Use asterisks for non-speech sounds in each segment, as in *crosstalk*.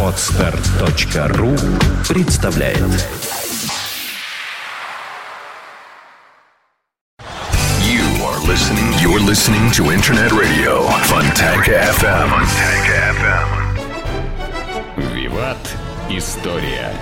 Отстар.ру представляет You are listening. You're listening to Internet Radio Fontanka FM. Fontanka FM. Виват. История.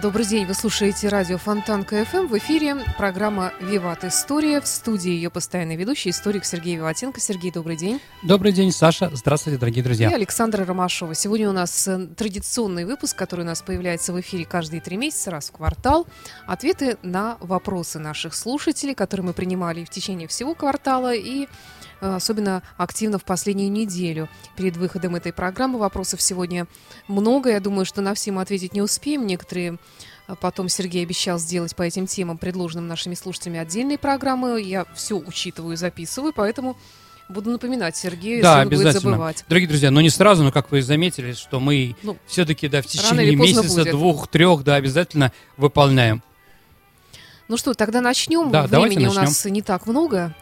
Добрый день, вы слушаете радио Фонтан КФМ. В эфире программа «Виват История». В студии ее постоянный ведущий, историк Сергей Виватенко. Сергей, добрый день. Добрый день, Саша. Здравствуйте, дорогие И друзья. Александра Ромашова. Сегодня у нас э, традиционный выпуск, который у нас появляется в эфире каждые три месяца, раз в квартал. Ответы на вопросы наших слушателей, которые мы принимали в течение всего квартала и особенно активно в последнюю неделю. Перед выходом этой программы вопросов сегодня много. Я думаю, что на все мы ответить не успеем. Некоторые а Потом Сергей обещал сделать по этим темам, предложенным нашими слушателями, отдельные программы. Я все учитываю и записываю, поэтому буду напоминать Сергею, Да, если он будет обязательно. забывать. Дорогие друзья, но не сразу, но как вы заметили, что мы Ну, все-таки да, в течение месяца, будет. двух, трех, да, обязательно выполняем. Ну что, тогда начнем. Да, давайте Времени у нас не так много.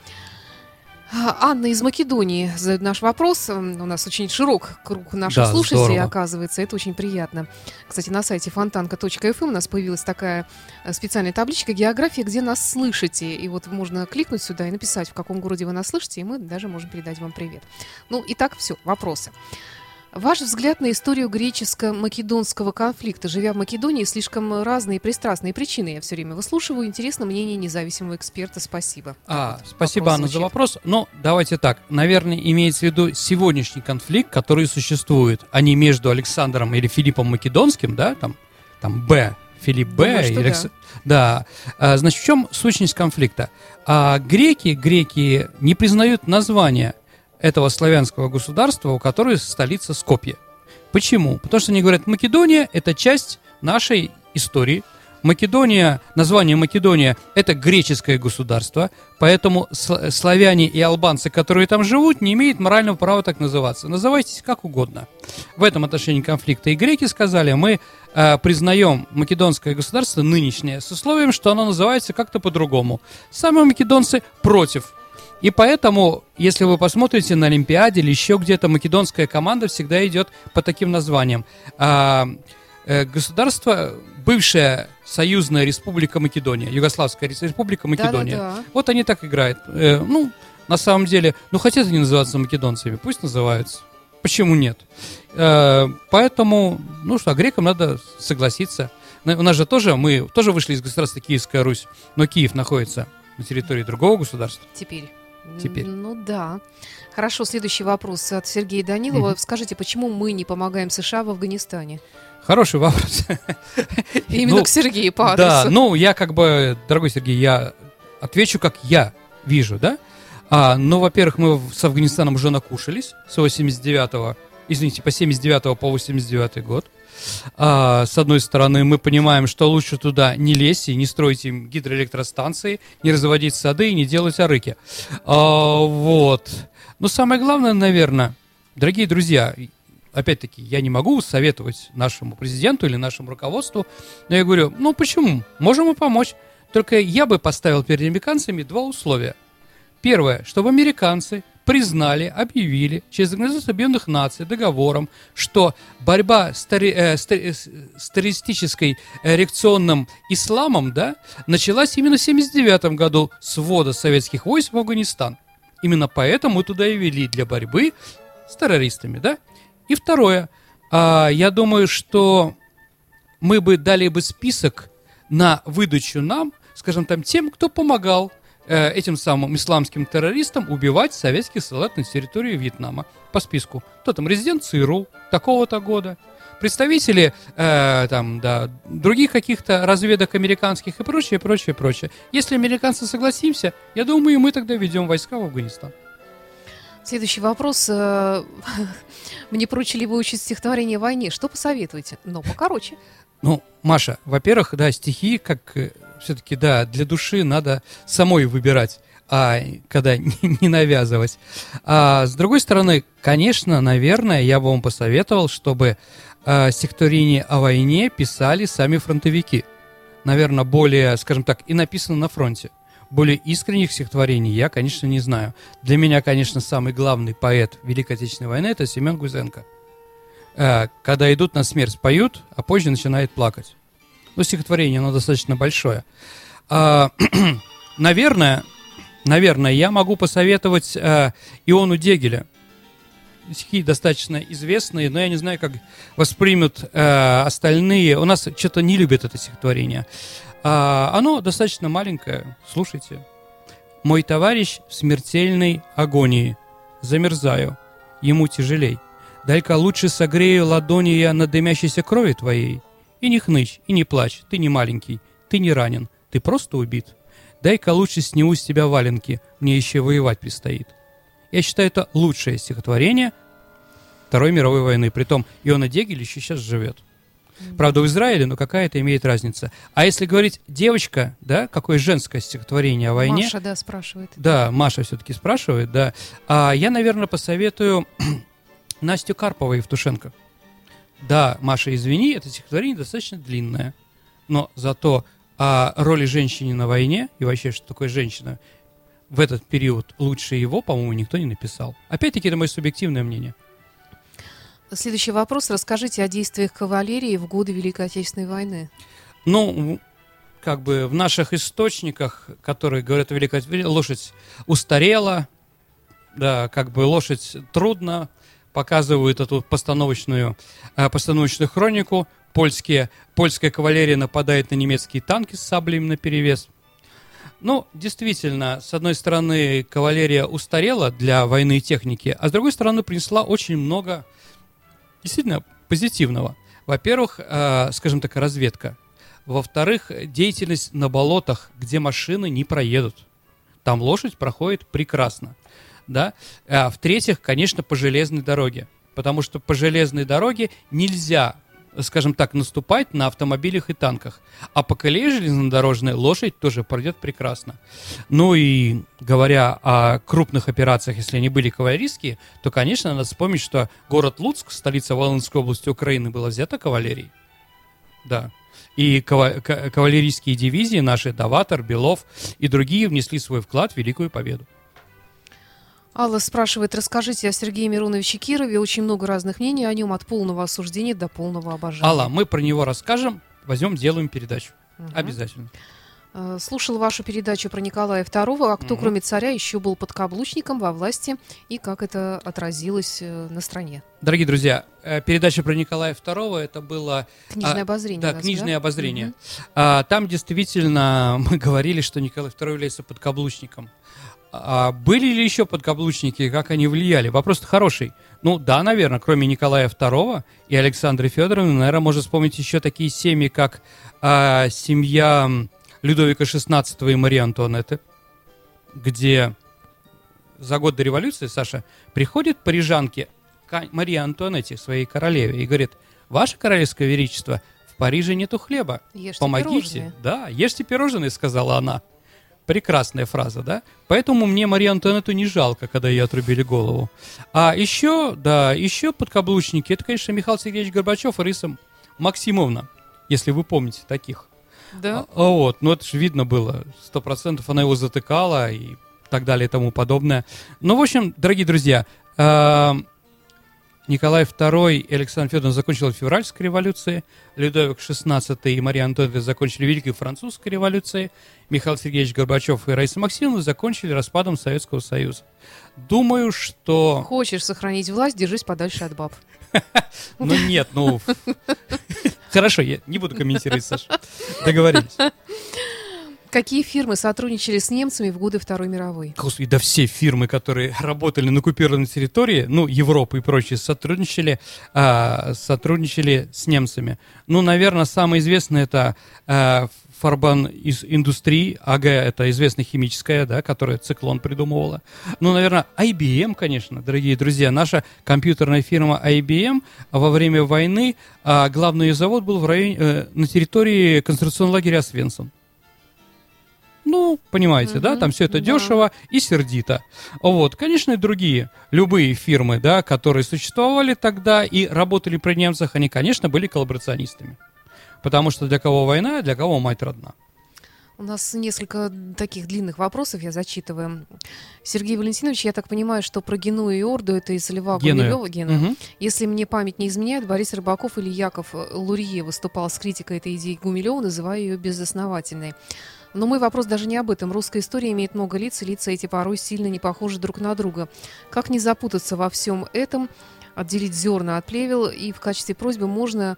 Анна из Македонии задает наш вопрос. У нас очень широк круг наших Да, слушателей, здорово. оказывается. Это очень приятно. Кстати, на сайте фонтанка.фм у нас появилась такая э, специальная табличка «География, где нас слышите». И вот можно кликнуть сюда и написать, в каком городе вы нас слышите, и мы даже можем передать вам привет. Ну, итак, все, вопросы. Ваш взгляд на историю греческо-македонского конфликта. Живя в Македонии, слишком разные и пристрастные причины. Я все время выслушиваю. Интересно мнение независимого эксперта. Спасибо. А, Вот спасибо, Анна, за звучит. вопрос. Ну, давайте так. Наверное, имеется в виду сегодняшний конфликт, который существует, а не между Александром или Филиппом Македонским, да, там, там Б, Филипп Б. Думаю, и да. Алекс- да. А, значит, в чем сущность конфликта? А, греки, греки не признают название этого славянского государства, у которой столица Скопье. Почему? Потому что они говорят, Македония – это часть нашей истории. Македония, название Македония – это греческое государство, поэтому сл- славяне и албанцы, которые там живут, не имеют морального права так называться. Называйтесь как угодно. В этом отношении конфликта. И греки сказали, мы э, признаем македонское государство нынешнее с условием, что оно называется как-то по-другому. Сами македонцы против. И поэтому, если вы посмотрите на Олимпиаде или еще где-то, македонская команда всегда идет по таким названиям. А, э, государство, бывшая союзная республика Македония, Югославская рес- республика Македония. Да-да-да. Вот они так играют. Э, ну, на самом деле, ну хотят они называться македонцами, пусть называются. Почему нет? Э, поэтому, ну что, грекам надо согласиться. У нас же тоже, мы тоже вышли из государства Киевская Русь, но Киев находится на территории другого государства. Теперь. Теперь. Ну да. Хорошо, следующий вопрос от Сергея Данилова. Мгм. Скажите, почему мы не помогаем США в Афганистане? Хороший вопрос. *laughs* Именно Ну, к Сергею по Да, адресу. ну я как бы, дорогой Сергей, я отвечу, как я вижу, да? А, ну, во-первых, мы с Афганистаном уже накушались с 89 извините, по 79 по 89 год. А, с одной стороны, мы понимаем, что лучше туда не лезть и не строить им гидроэлектростанции, не разводить сады и не делать арыки. А, вот. Но самое главное, наверное, дорогие друзья, опять-таки, я не могу советовать нашему президенту или нашему руководству, но я говорю, ну почему? Можем мы помочь. Только я бы поставил перед американцами два условия. Первое, чтобы американцы признали, объявили через Организацию Объединенных Наций договором, что борьба с, тари- э, с с- террористической э, реакционным исламом да, началась именно в 1979 году с ввода советских войск в Афганистан. Именно поэтому мы туда и вели для борьбы с террористами. Да? И второе, а, я думаю, что мы бы дали бы список на выдачу нам, скажем там, тем, кто помогал э, этим самым исламским террористам убивать советских солдат на территории Вьетнама по списку. Кто там, резидент ЦРУ такого-то года, представители э, там, да, других каких-то разведок американских и прочее, прочее, прочее. Если американцы согласимся, я думаю, мы тогда ведем войска в Афганистан. Следующий вопрос. э, *laughs* Мне поручили выучить стихотворение о войне. Что посоветуете? Но покороче. Ну, Маша, во-первых, да, стихи, как все-таки, да, для души надо самой выбирать, а когда *laughs* не, навязывать. А с другой стороны, конечно, наверное, я бы вам посоветовал, чтобы а, стихотворение о войне писали сами фронтовики. Наверное, более, скажем так, и написано на фронте. более искренних стихотворений я, конечно, не знаю. Для меня, конечно, самый главный поэт Великой Отечественной войны – это Семен Гузенко. Э, когда идут на смерть, поют, а позже начинает плакать. Ну, стихотворение, оно достаточно большое. А, *clears throat* наверное, наверное, я могу посоветовать э, Иону Дегеля. Стихи достаточно известные, но я не знаю, как воспримут э, остальные. У нас что-то не любят это стихотворение. А, оно достаточно маленькое. Слушайте. Мой товарищ в смертельной агонии. Замерзаю. Ему тяжелей. Дай-ка лучше согрею ладони я на дымящейся крови твоей. И не хнычь, и не плачь, ты не маленький, ты не ранен, ты просто убит. Дай-ка лучше сниму с тебя валенки, мне еще воевать предстоит. Я считаю, это лучшее стихотворение Второй мировой войны. Притом Иона Дегель еще сейчас живет. Правда, в Израиле, но какая это имеет разница. А если говорить девочка, да, какое женское стихотворение о войне? Маша, да, спрашивает. Да, Маша все-таки спрашивает, да. А я, наверное, посоветую *clears throat* Настю Карпову и Евтушенко. Да, Маша, извини, это стихотворение достаточно длинное, но зато о роли женщины на войне и вообще, что такое женщина, в этот период лучше его, по-моему, никто не написал. Опять-таки, это мое субъективное мнение. Следующий вопрос. Расскажите о действиях кавалерии в годы Великой Отечественной войны. Ну, как бы в наших источниках, которые говорят о Великой Отечественной, лошадь устарела, да, как бы лошадь трудно, показывают эту постановочную, э, постановочную хронику. Польские, польская кавалерия нападает на немецкие танки с саблями на перевес. Ну, действительно, с одной стороны, кавалерия устарела для войны и техники, а с другой стороны, принесла очень много действительно позитивного. Во-первых, э, скажем так, разведка. Во-вторых, деятельность на болотах, где машины не проедут. Там лошадь проходит прекрасно. Да? А в-третьих, конечно, по железной дороге. Потому что по железной дороге нельзя скажем так, наступать на автомобилях и танках. А по колее железнодорожной лошадь тоже пройдет прекрасно. Ну и говоря о крупных операциях, если они были кавалерийские, то, конечно, надо вспомнить, что город Луцк, столица Волынской области Украины, была взята кавалерией. Да. И кавалерийские дивизии наши, Даватор, Белов и другие внесли свой вклад в Великую Победу. Алла спрашивает, расскажите о Сергее Мироновиче Кирове. Очень много разных мнений о нем, от полного осуждения до полного обожания. Алла, мы про него расскажем, возьмем, сделаем передачу. Угу. Обязательно. Э, слушал вашу передачу про Николая II, а кто, угу. кроме царя, еще был подкаблучником во власти и как это отразилось э, на стране? Дорогие друзья, э, передача про Николая II это было... Книжное а, обозрение. Да, книжное да? обозрение. Угу. Там действительно *laughs* мы говорили, что Николай II является подкаблучником. А были ли еще подкаблучники, как они влияли? Вопрос хороший. Ну да, наверное, кроме Николая II и Александры Федоровны, наверное, можно вспомнить еще такие семьи, как а, семья Людовика XVI и Марии Антуанетты, где за год до революции, Саша, приходит парижанке Мария Антуанетте, своей королеве, и говорит, «Ваше королевское величество, в Париже нету хлеба, ешьте помогите». Пирожные. Да, ешьте пирожные, сказала она. Прекрасная фраза, да? Поэтому мне Марию Антуанетту не жалко, когда ей отрубили голову. А еще, да, еще подкаблучники, это, конечно, Михаил Сергеевич Горбачев и Риса Максимовна, если вы помните таких. Да. А, вот, ну это же видно было, сто процентов она его затыкала и так далее и тому подобное. Ну, в общем, дорогие друзья, э, Николай II и Александр Федорович закончили февральской революции, Людовик XVI и Мария Антоновна закончили Великой Французской революцией, Михаил Сергеевич Горбачев и Раиса Максимовна закончили распадом Советского Союза. Думаю, что... Хочешь сохранить власть, держись подальше от баб. *laughs* Ну нет, ну... *laughs* Хорошо, я не буду комментировать, Саша. Договорились. Какие фирмы сотрудничали с немцами в годы Второй мировой? Господи, да все фирмы, которые *laughs* работали на оккупированной территории, ну, Европы и прочие, сотрудничали, а, сотрудничали с немцами. Ну, наверное, самое известное это а, Фарбан из индустрии, АГ это известная химическая, да, которая Циклон придумывала. Ну, наверное, IBM, конечно, дорогие друзья. Наша компьютерная фирма IBM во время войны, а, главный завод был в районе, э, на территории концентрационного лагеря Свенсон. Ну, понимаете, mm-hmm. да, там все это да. дешево и сердито. Вот, конечно, и другие, любые фирмы, да, которые существовали тогда и работали при немцах, они, конечно, были коллаборационистами. Потому что для кого война, для кого мать родна. У нас несколько таких длинных вопросов, я зачитываю. Сергей Валентинович, я так понимаю, что про Геную и Орду это из Льва. Гумилева. Геную. Мгм. Если мне память не изменяет, Борис Рыбаков или Яков Лурье выступал с критикой этой идеи Гумилева, называя ее безосновательной. Но мой вопрос даже не об этом. Русская история имеет много лиц, и лица эти порой сильно не похожи друг на друга. Как не запутаться во всем этом, отделить зерна от плевел, и в качестве просьбы можно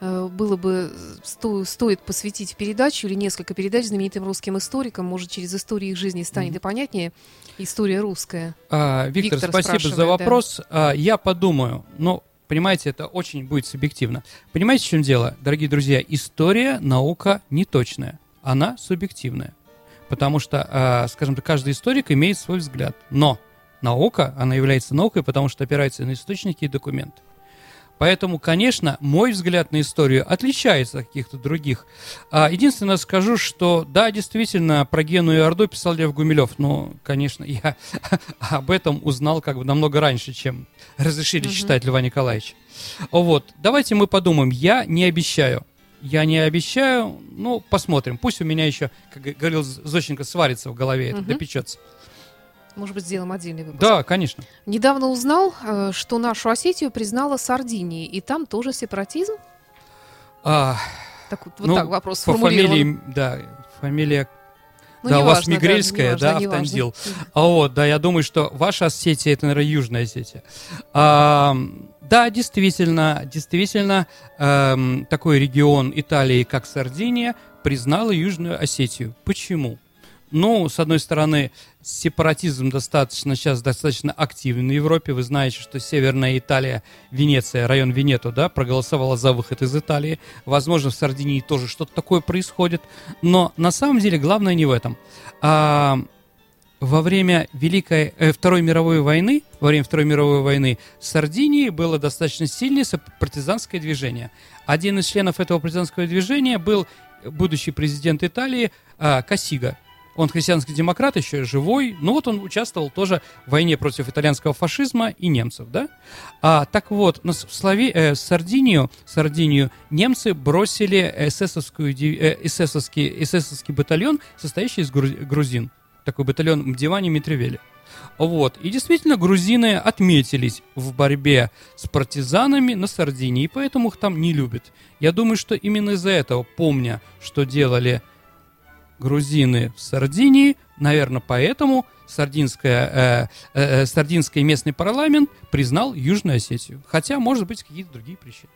э, было бы сто- стоит посвятить передачу или несколько передач знаменитым русским историкам. Может, через историю их жизни станет и понятнее история русская. А, Виктор, Виктор спасибо за спрашивает, да. вопрос. А, я подумаю, но понимаете, это очень будет субъективно. Понимаете, в чем дело, дорогие друзья? История наука неточная, она субъективная. Потому что, а, скажем так, каждый историк имеет свой взгляд. Но наука, она является наукой, потому что опирается на источники и документы. Поэтому, конечно, мой взгляд на историю отличается от каких-то других. А, единственное, скажу, что да, действительно, про Гену и Орду писал Лев Гумилев. Но, конечно, я *laughs* об этом узнал как бы намного раньше, чем разрешили Мгм. читать Льва Николаевича. Вот, давайте мы подумаем. Я не обещаю. Я не обещаю, ну, посмотрим. Пусть у меня еще, как говорил Зощенко, сварится в голове, это Мгм. допечется. Может быть, сделаем отдельный выпуск. Да, конечно. Недавно узнал, э, что нашу Осетию признала Сардинией, и там тоже сепаратизм. А, Так вот, вот ну, так вопрос по фамилии, да, фамилия Ну, да, у вас неважно, Мигрельская, да, неважно. Автандил. А вот, да, я думаю, что ваша Осетия, это, наверное, Южная Осетия. А, да, действительно, действительно, эм, такой регион Италии, как Сардиния, признал Южную Осетию. Почему? Ну, с одной стороны, сепаратизм достаточно сейчас достаточно активен в Европе. Вы знаете, что Северная Италия, Венеция, район Венето, да, проголосовала за выход из Италии. Возможно, в Сардинии тоже что-то такое происходит. Но на самом деле главное не в этом. А, во время Великой, э, Второй мировой войны, во время Второй мировой войны в Сардинии было достаточно сильное партизанское движение. Один из членов этого партизанского движения был будущий президент Италии а, Кассига. Он христианский демократ, еще живой, но вот он участвовал тоже в войне против итальянского фашизма и немцев, да? А, так вот, в Слави, э, Сардинию, Сардинию немцы бросили эсэсовскую, э, эсэсовский, эсэсовский батальон, состоящий из гру- грузин. Такой батальон Мдивани Митревели. Вот. И действительно, грузины отметились в борьбе с партизанами на Сардинии, и поэтому их там не любят. Я думаю, что именно из-за этого, помня, что делали грузины в Сардинии, наверное, поэтому сардинская, э, э, э, сардинский местный парламент признал Южную Осетию. Хотя, может быть, какие-то другие причины.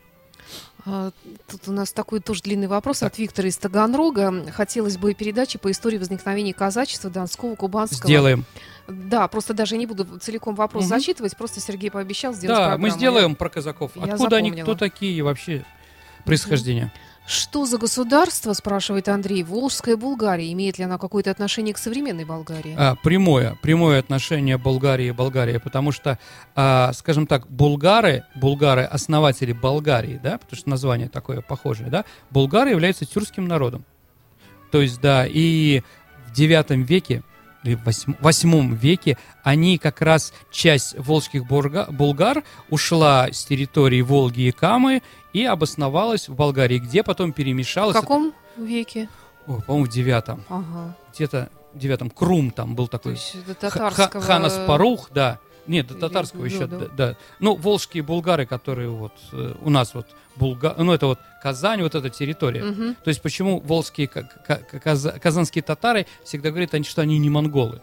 А, Тут у нас такой тоже длинный вопрос от Виктора из Таганрога. Хотелось бы передачи по истории возникновения казачества Донского, Кубанского. Сделаем. Да, просто даже не буду целиком вопрос Мгм. зачитывать, просто Сергей пообещал сделать Да, программу. мы сделаем про казаков. я Откуда они, запомнила. кто такие вообще происхождение? Что за государство, спрашивает Андрей, Волжская Булгария? Имеет ли она какое-то отношение к современной Болгарии? А, прямое, прямое отношение Болгарии и Болгарии, потому что, а, скажем так, булгары, булгары, основатели Болгарии, да, потому что название такое похожее, да, булгары являются тюркским народом. То есть, да, и в девятом веке или в восьм- восьмом веке они как раз часть волжских булгар ушла с территории Волги и Камы и обосновалась в Болгарии, где потом В перемешалась. каком веке? О, по-моему, в девятом. Ага. Где-то в девятом. Крум там был То такой. есть до Ха- татарского... Ха- Ханас Парух, да. Нет, до Или татарского до, еще, да. да. Ну, волжские булгары, которые вот э, у нас вот Булга... ну это вот Казань, вот эта территория. Мгм. То есть почему волжские ка- ка- каза- казанские татары всегда говорят, что они не монголы,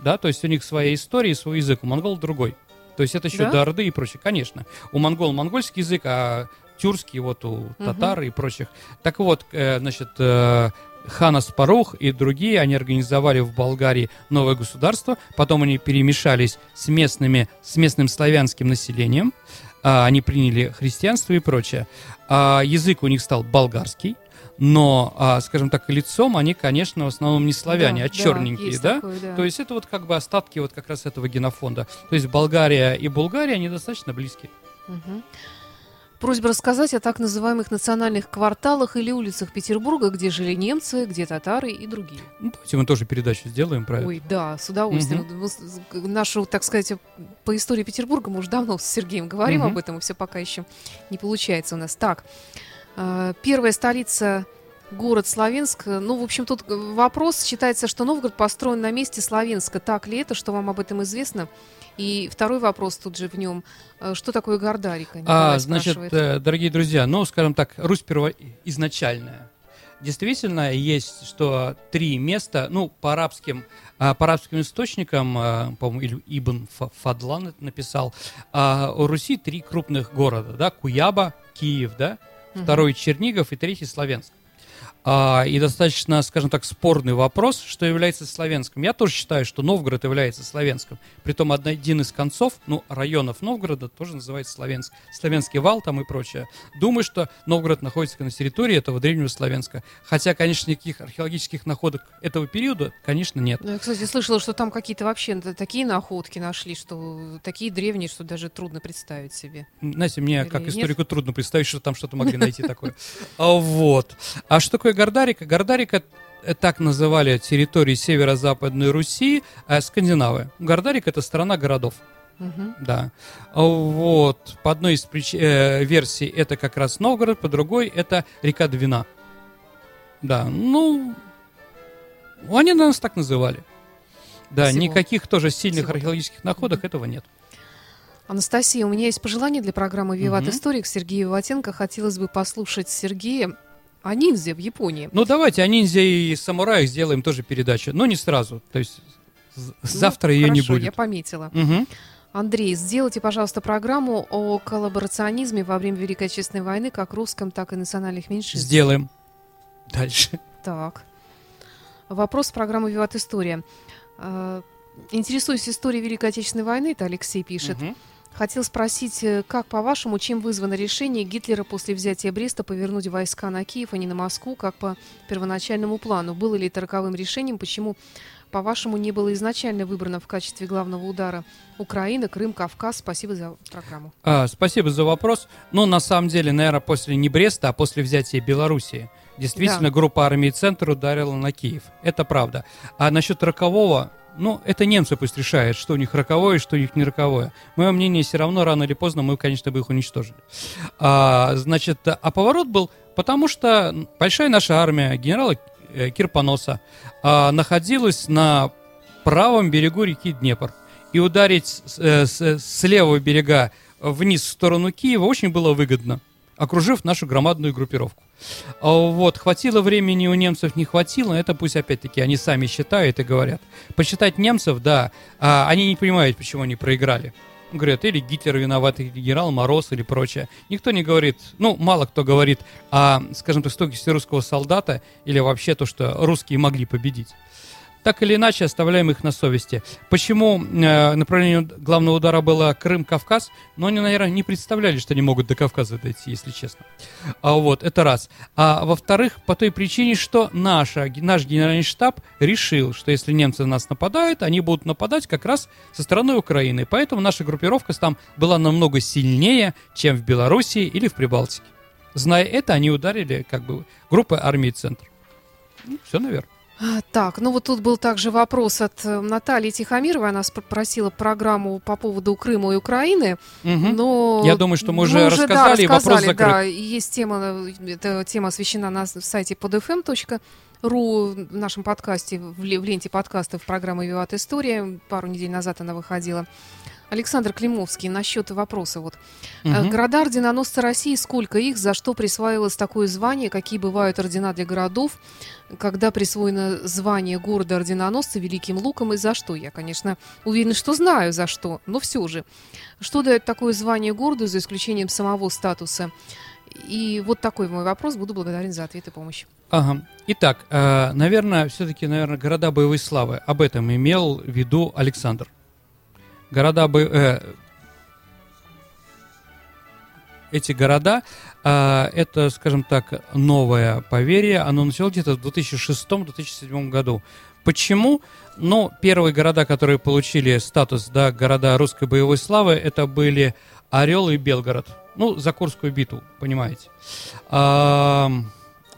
да, то есть у них своя история, и свой язык, у монгол другой. То есть это еще Да? до Орды и прочее, конечно. У монгол монгольский язык, а тюркский вот у татар и прочих. Так вот, э, значит, э, Ханас Парух и другие, они организовали в Болгарии новое государство, потом они перемешались с, местными, с местным славянским населением, а, они приняли христианство и прочее. А, язык у них стал болгарский, но, а, скажем так, лицом они, конечно, в основном не славяне, Да, а черненькие, да? такое, да. То есть это вот как бы остатки вот как раз этого генофонда. То есть Болгария и Булгария, они достаточно близкие. Мгм. Просьба рассказать о так называемых национальных кварталах или улицах Петербурга, где жили немцы, где татары и другие. Ну, давайте мы тоже передачу сделаем это. Ой, да, с удовольствием. Мы с- с- Нашу, так сказать, по истории Петербурга мы уже давно с Сергеем говорим Мгм. об этом, и все пока еще не получается у нас. Так, э, первая столица город Славянск. Ну, в общем, тут вопрос. Считается, что Новгород построен на месте Славянска. Так ли это, что вам об этом известно? И второй вопрос тут же в нем. Э, что такое Гордарика? а, значит, спрашивает. Э, дорогие друзья, ну, скажем так, Русь изначальная. Действительно, есть что три места, ну, по арабским, а, по арабским источникам, а, по-моему, Ибн Фадлан написал, а, у Руси три крупных города, да, Куяба, Киев, да, второй Чернигов и третий Славянск. А, и достаточно, скажем так, спорный вопрос, что является славянским. Я тоже считаю, что Новгород является славянским. Притом один из концов, ну, районов Новгорода тоже называется Славянск. Славянский вал там и прочее. Думаю, что Новгород находится на территории этого древнего Славянска. Хотя, конечно, никаких археологических находок этого периода, конечно, нет. Ну, я, кстати, слышала, что там какие-то вообще такие находки нашли, что такие древние, что даже трудно представить себе. Настя, мне Или как историку нет? трудно представить, что там что-то могли найти такое. А Вот. А что такое такое Гордарика? Гордарика э, так называли территории северо-западной Руси, а скандинавы. Гордарик это страна городов. Угу. Да. Вот. По одной из прич... э, версий это как раз Новгород, по другой это река Двина. Да, ну, они нас так называли. Да, Всего. никаких тоже сильных Всего. археологических находок угу. этого нет. Анастасия, у меня есть пожелание для программы «Виват угу. Историк» Сергея Ватенко. Хотелось бы послушать Сергея а ниндзя в Японии. Ну давайте о ниндзя и самураях сделаем тоже передачу, но не сразу. То есть ну, завтра ее не будет. я пометила. Угу. Андрей, сделайте, пожалуйста, программу о коллаборационизме во время Великой Отечественной войны, как русском, так и национальных меньшинств. Сделаем. Дальше. Так. Вопрос программы «Виват История». А, интересуюсь историей Великой Отечественной войны, это Алексей пишет. Угу. Хотел спросить, э, как, по-вашему, чем вызвано решение Гитлера после взятия Бреста повернуть войска на Киев, а не на Москву, как по первоначальному плану? Было ли это роковым решением? Почему, по-вашему, не было изначально выбрано в качестве главного удара Украина, Крым, Кавказ? Спасибо за программу. А, спасибо за вопрос. Ну, на самом деле, наверное, после не Бреста, а после взятия Белоруссии. Действительно, да. группа армии «Центр» ударила на Киев. Это правда. А насчет рокового, ну, это немцы пусть решают, что у них роковое, что у них не роковое. Мое мнение, все равно рано или поздно мы, конечно, бы их уничтожили. А, значит, а поворот был, потому что большая наша армия генерала э, Кирпоноса а, находилась на правом берегу реки Днепр. И ударить с, э, с, с левого берега вниз в сторону Киева очень было выгодно, окружив нашу громадную группировку. А вот, хватило времени у немцев, не хватило, это пусть опять-таки они сами считают и говорят. Посчитать немцев, да, а они не понимают, почему они проиграли. Говорят, или Гитлер виноват, или генерал Мороз, или прочее. Никто не говорит, ну, мало кто говорит о, скажем так, стойкости русского солдата, или вообще то, что русские могли победить так или иначе оставляем их на совести. Почему э, направление главного удара было Крым-Кавказ? Но они, наверное, не представляли, что они могут до Кавказа дойти, если честно. А вот, это раз. А во-вторых, по той причине, что наша, наш генеральный штаб решил, что если немцы на нас нападают, они будут нападать как раз со стороны Украины. Поэтому наша группировка там была намного сильнее, чем в Белоруссии или в Прибалтике. Зная это, они ударили как бы группы армии «Центр». Ну, все, наверное. А, так, ну вот тут был также вопрос от э, Натальи Тихомировой. Она спросила программу по поводу Крыма и Украины. Угу. Но Я думаю, что мы уже, мы уже рассказали, да, рассказали, вопрос закрыт. Да, есть тема, эта тема освещена на сайте podfm.ru в нашем подкасте, в ленте подкастов программы «Виват История». Пару недель назад она выходила. Александр Климовский, насчет вопроса. Вот. Угу. Города орденоносца России, сколько их, за что присваивалось такое звание, какие бывают ордена для городов, когда присвоено звание города орденоносца Великим Луком и за что? Я, конечно, уверена, что знаю за что, но все же. Что дает такое звание городу, за исключением самого статуса? И вот такой мой вопрос. Буду благодарен за ответ и помощь. Ага. Итак, э, наверное, все-таки, наверное, города боевой славы. Об этом имел в виду Александр города бы... Э, эти города, э, это, скажем так, новое поверье, оно началось где-то в 2006-2007 году. Почему? Ну, первые города, которые получили статус, да, города русской боевой славы, это были Орел и Белгород. Ну, за Курскую битву, понимаете. А,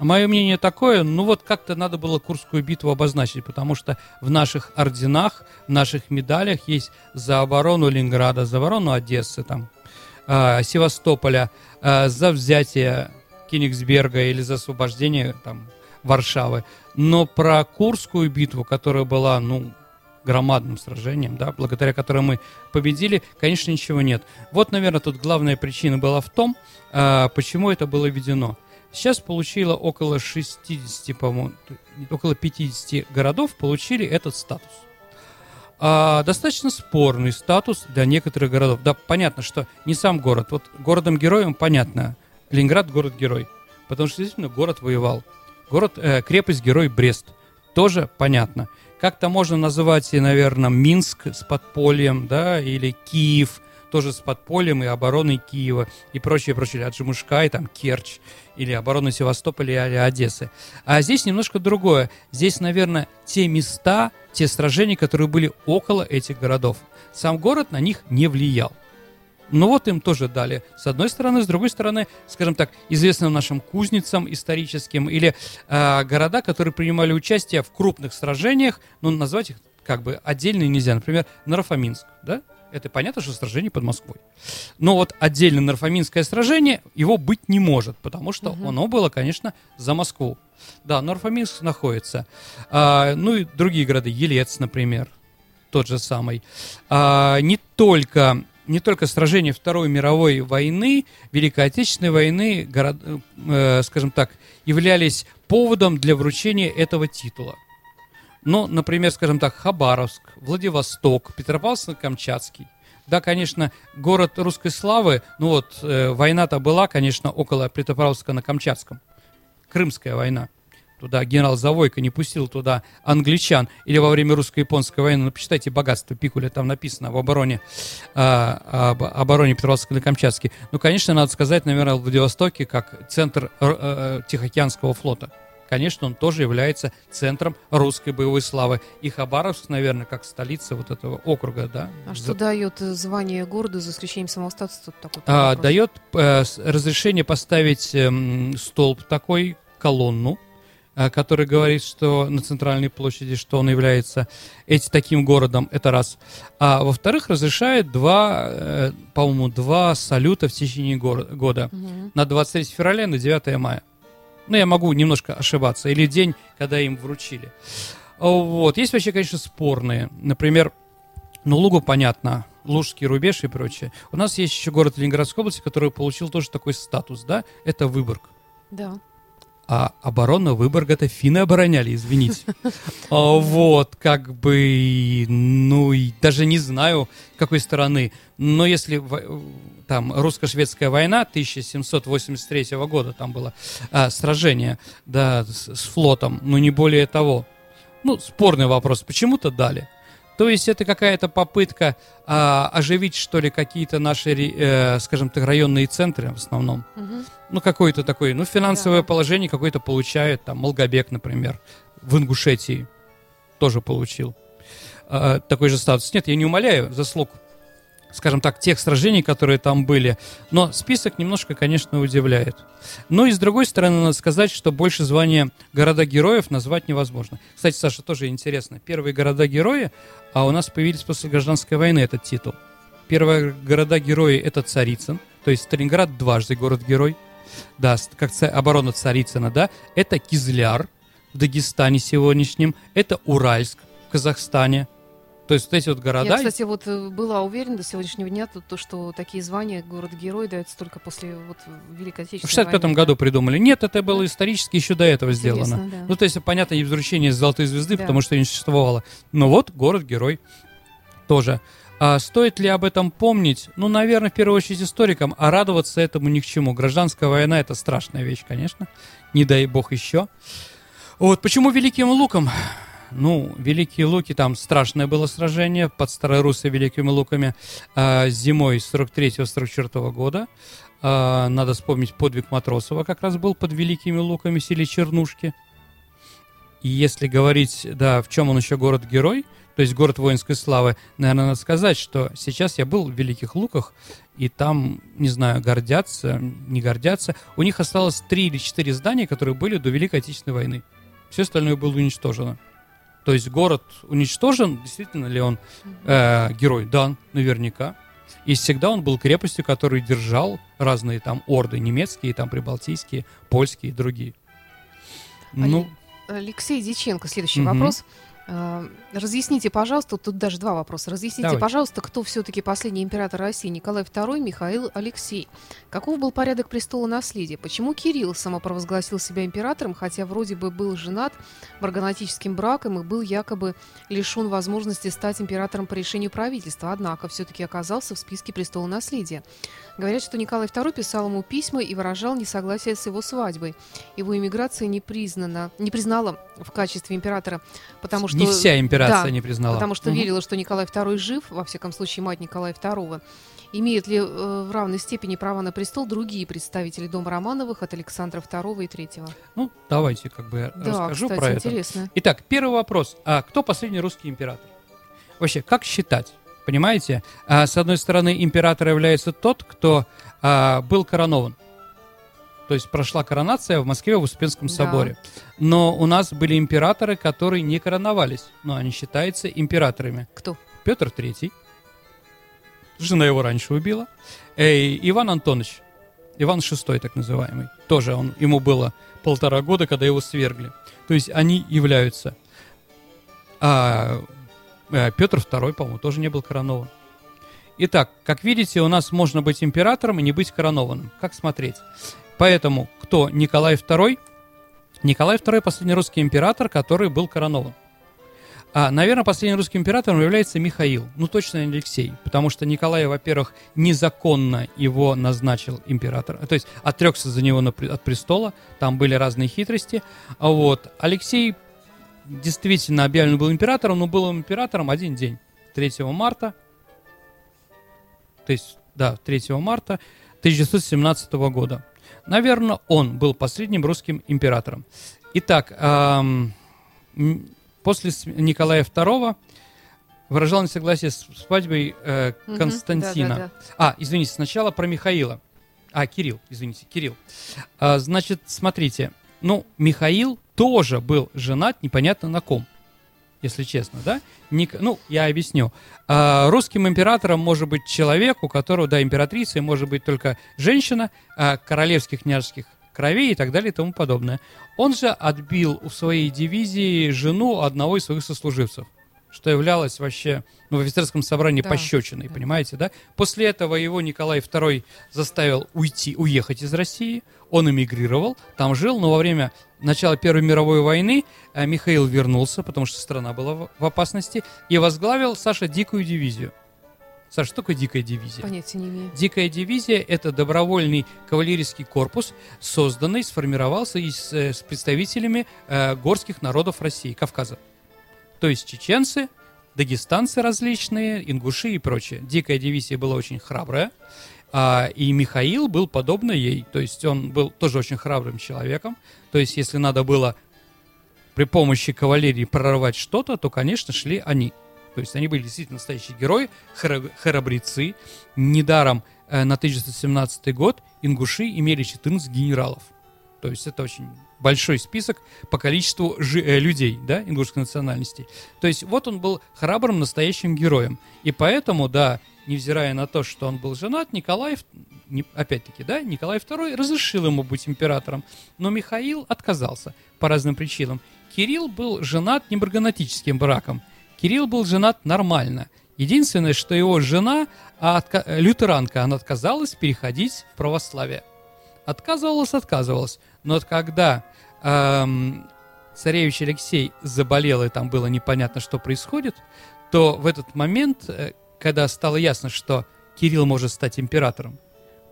Мое мнение такое, ну вот как-то надо было Курскую битву обозначить, потому что в наших орденах, в наших медалях есть за оборону Ленинграда, за оборону Одессы, там, э, Севастополя, э, за взятие Кенигсберга или за освобождение там, Варшавы. Но про Курскую битву, которая была, ну, громадным сражением, да, благодаря которому мы победили, конечно, ничего нет. Вот, наверное, тут главная причина была в том, э, почему это было введено. Сейчас получило около 60, по-моему, около 50 городов получили этот статус. А, достаточно спорный статус для некоторых городов. Да, понятно, что не сам город. Вот городом-героем понятно. Ленинград город-герой. Потому что действительно город воевал. Город, э, крепость-герой Брест. Тоже понятно. Как-то можно называть, наверное, Минск с подпольем, да, или Киев тоже с подпольем и обороной Киева и прочее, прочее, Аджимушка и там Керчь или оборону Севастополя или Одессы. А здесь немножко другое. Здесь, наверное, те места, те сражения, которые были около этих городов. Сам город на них не влиял. Ну вот им тоже дали. С одной стороны, с другой стороны, скажем так, известным нашим кузницам историческим или э, города, которые принимали участие в крупных сражениях, ну назвать их как бы отдельно нельзя. Например, Нарафаминск, да? Это понятно, что сражение под Москвой. Но вот отдельно Нарфаминское сражение, его быть не может, потому что угу. оно было, конечно, за Москву. Да, Нарфаминск находится. А, ну и другие города, Елец, например, тот же самый. А, не только не только сражения Второй мировой войны, Великой Отечественной войны, город, э, скажем так, являлись поводом для вручения этого титула. Но, например, скажем так, Хабаровск, Владивосток, Петропавловск-Камчатский. Да, конечно, город русской славы, ну вот, э, война-то была, конечно, около Петропавловска на Камчатском. Крымская война туда генерал Завойко не пустил туда англичан, или во время русско-японской войны, ну, почитайте «Богатство Пикуля», там написано об обороне, а, об обороне Петровска на Камчатске. Ну, конечно, надо сказать, наверное, Владивостоке как центр э, э, Тихоокеанского флота. Конечно, он тоже является центром русской боевой славы. И Хабаровск, наверное, как столица вот этого округа, да. А что дает звание города за исключением самого статуса? Такой а, дает э, разрешение поставить э, столб такой, колонну, Э, который говорит, что на центральной площади, что он является эти, таким городом, это раз. А во-вторых, разрешает два, э, по-моему, два салюта в течение года. Угу. На 23 февраля и на 9 мая. Ну, я могу немножко ошибаться. Или день, когда им вручили. Вот. Есть вообще, конечно, спорные. Например, ну, Лугу понятно, Лужский рубеж и прочее. У нас есть еще город Ленинградской области, который получил тоже такой статус, да? Это Выборг. Да а оборона Выборга-то финны обороняли, извините. А, вот, как бы, ну, и даже не знаю, какой стороны. Но если там русско-шведская война 1783 года, там было а, сражение, да, с, с флотом, но не более того. Ну, спорный вопрос, почему-то дали. То есть это какая-то попытка а, оживить, что ли, какие-то наши, э, скажем так, районные центры в основном. Угу. Ну, какое-то такое, ну, финансовое да. положение какое-то получает, там, Молгобек, например, в Ингушетии тоже получил а, такой же статус. Нет, я не умоляю заслуг скажем так, тех сражений, которые там были. Но список немножко, конечно, удивляет. Но и с другой стороны, надо сказать, что больше звания города-героев назвать невозможно. Кстати, Саша, тоже интересно. Первые города-герои, а у нас появились после гражданской войны этот титул. Первые города-герои это Царицын, то есть Сталинград дважды город-герой. Да, как оборона Царицына, да. Это Кизляр в Дагестане сегодняшнем. Это Уральск в Казахстане. То есть вот эти вот города... Я, кстати, вот э, была уверена до сегодняшнего дня, то, то что такие звания город-герой даются только после вот Великой Отечественной В 65 войны, году да? придумали. Нет, это было исторически еще до этого Интересно, сделано. Да. Ну, то есть, понятно, не возвращение Золотой Звезды, да. потому что не существовало. Но вот город-герой тоже. А стоит ли об этом помнить? Ну, наверное, в первую очередь историкам, а радоваться этому ни к чему. Гражданская война — это страшная вещь, конечно. Не дай бог еще. Вот почему Великим Луком? Ну, Великие Луки, там страшное было сражение под Старой Великими Луками э, зимой 43-44 года. Э, надо вспомнить подвиг Матросова, как раз был под Великими Луками в селе Чернушки. И если говорить, да, в чем он еще город-герой, то есть город воинской славы, наверное, надо сказать, что сейчас я был в Великих Луках, и там, не знаю, гордятся, не гордятся. У них осталось три или четыре здания, которые были до Великой Отечественной войны. Все остальное было уничтожено. То есть город уничтожен, действительно ли он э, герой? Да, наверняка. И всегда он был крепостью, который держал разные там орды, немецкие, там прибалтийские, польские и другие. Ну, Алексей Диченко, следующий Мгм. вопрос. Э, Разъясните, пожалуйста, тут даже два вопроса. Разъясните, Давайте. пожалуйста, кто все-таки последний император России, Николай II, Михаил Алексей? Каков был порядок престола наследия? Почему Кирилл самопровозгласил себя императором, хотя вроде бы был женат марганатическим браком и был якобы лишен возможности стать императором по решению правительства, однако все-таки оказался в списке престола наследия? Говорят, что Николай II писал ему письма и выражал несогласие с его свадьбой. Его иммиграция не признана, не признала в качестве императора, потому что не вся имперация Да, не признала. потому что Мгм. верила, что Николай II жив, во всяком случае мать Николая II. Имеют ли э, в равной степени права на престол другие представители дома Романовых от Александра II и III? Ну, давайте как бы Да, расскажу кстати, про это. интересно. Итак, первый вопрос. А кто последний русский император? Вообще, как считать? Понимаете? А, с одной стороны, император является тот, кто а, был коронован. То есть прошла коронация в Москве в Успенском Да. соборе. Но у нас были императоры, которые не короновались. Но они считаются императорами. Кто? Петр III. Жена его раньше убила. Э, Иван Антонович. Иван VI, так называемый. Тоже он, ему было полтора года, когда его свергли. То есть они являются. А, э, Петр II, по-моему, тоже не был коронован. Итак, как видите, у нас можно быть императором и не быть коронованным. Как смотреть? Поэтому кто Николай II? Николай II последний русский император, который был коронован. А, наверное, последним русским императором является Михаил. Ну, точно не Алексей. Потому что Николай, во-первых, незаконно его назначил император. То есть отрекся за него на от престола. Там были разные хитрости. А вот Алексей действительно объявлен был императором, но был императором один день. 3 марта. То есть, да, 3 марта 1917 года. Наверное, он был последним русским императором. Итак, ам, м, после Николая II выражал несогласие с свадьбой э, Мгм, Константина. да-да-да. А, извините, сначала про Михаила. А, Кирилл, извините, Кирилл. А, значит, смотрите, ну, Михаил тоже был женат непонятно на ком, если честно, да? Ник- ну, я объясню. А, русским императором может быть человек, у которого, да, императрицей может быть только женщина, а, королевских княжеских кровей и так далее и тому подобное. Он же отбил у своей дивизии жену одного из своих сослуживцев, что являлось вообще ну, в офицерском собрании Да, пощечиной, да. понимаете, да? После этого его Николай II заставил уйти, уехать из России, он эмигрировал, там жил, но во время начала Первой мировой войны э, Михаил вернулся, потому что страна была в- опасности, и возглавил, Саша, дикую дивизию. Саша, что такое дикая дивизия? Понятия не имею. Дикая дивизия – это добровольный кавалерийский корпус, созданный, сформировался из, э, с представителями э, горских народов России, Кавказа. То есть чеченцы, дагестанцы различные, ингуши и прочее. Дикая дивизия была очень храбрая, а, и Михаил был подобно ей. То есть он был тоже очень храбрым человеком. То есть если надо было при помощи кавалерии прорвать что-то, то, конечно, шли они. То есть они были действительно настоящие герои, хра- храбрецы. Недаром э, на 1917 год ингуши имели 14 генералов. То есть это очень большой список по количеству жи- э, людей, да, ингушской национальности. То есть вот он был храбрым настоящим героем. И поэтому, да, невзирая на то, что он был женат, Николай, не- опять-таки, да, Николай II разрешил ему быть императором, но Михаил отказался по разным причинам. Кирилл был женат не марганатическим браком, Кирилл был женат нормально. Единственное, что его жена, а, отка- э, лютеранка, она отказалась переходить в православие. Отказывалась, отказывалась. Но вот когда эм, царевич Алексей заболел, и там было непонятно, что происходит, то в этот момент, э, когда стало ясно, что Кирилл может стать императором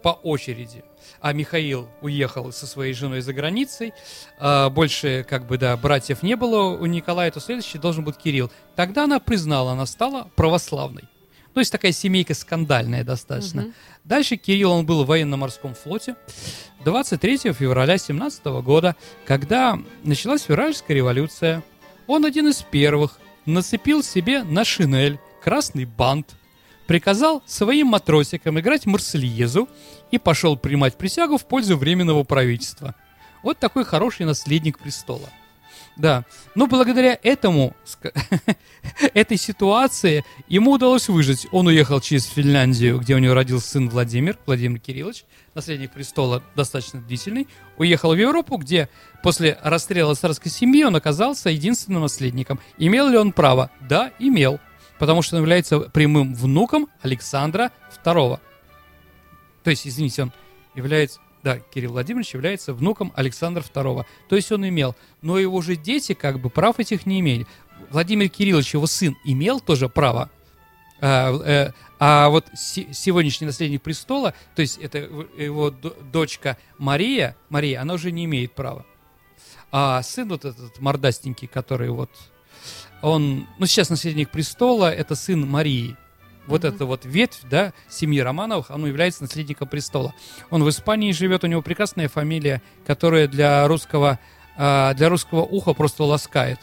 по очереди, а Михаил уехал со своей женой за границей, а, больше, как бы, да, братьев не было у Николая, то следующий должен быть Кирилл. Тогда она признала, она стала православной. То есть такая семейка скандальная достаточно. Мгм. Дальше Кирилл, он был в военно-морском флоте. 23 февраля 17 года, когда началась февральская революция, он один из первых нацепил себе на шинель красный бант, приказал своим матросикам играть Марсельезу и пошел принимать присягу в пользу Временного правительства. Вот такой хороший наследник престола. Да. Но благодаря этому, *laughs* этой ситуации, ему удалось выжить. Он уехал через Финляндию, где у него родился сын Владимир, Владимир Кириллович, наследник престола достаточно длительный. Уехал в Европу, где после расстрела царской семьи он оказался единственным наследником. Имел ли он право? Да, имел. Потому что он является прямым внуком Александра II. То есть, извините, он является... Да, Кирилл Владимирович является внуком Александра II. То есть он имел. Но его же дети как бы прав этих не имели. Владимир Кириллович, его сын, имел тоже право. А, э, а вот се- сегодняшний наследник престола, то есть это его дочка Мария, Мария, она уже не имеет права. А сын вот этот мордастенький, который вот, он, ну сейчас наследник престола, это сын Марии. Вот Мгм. эта вот ветвь, да, семьи Романовых, он является наследником престола. Он в Испании живет, у него прекрасная фамилия, которая для русского, а, для русского уха просто ласкает.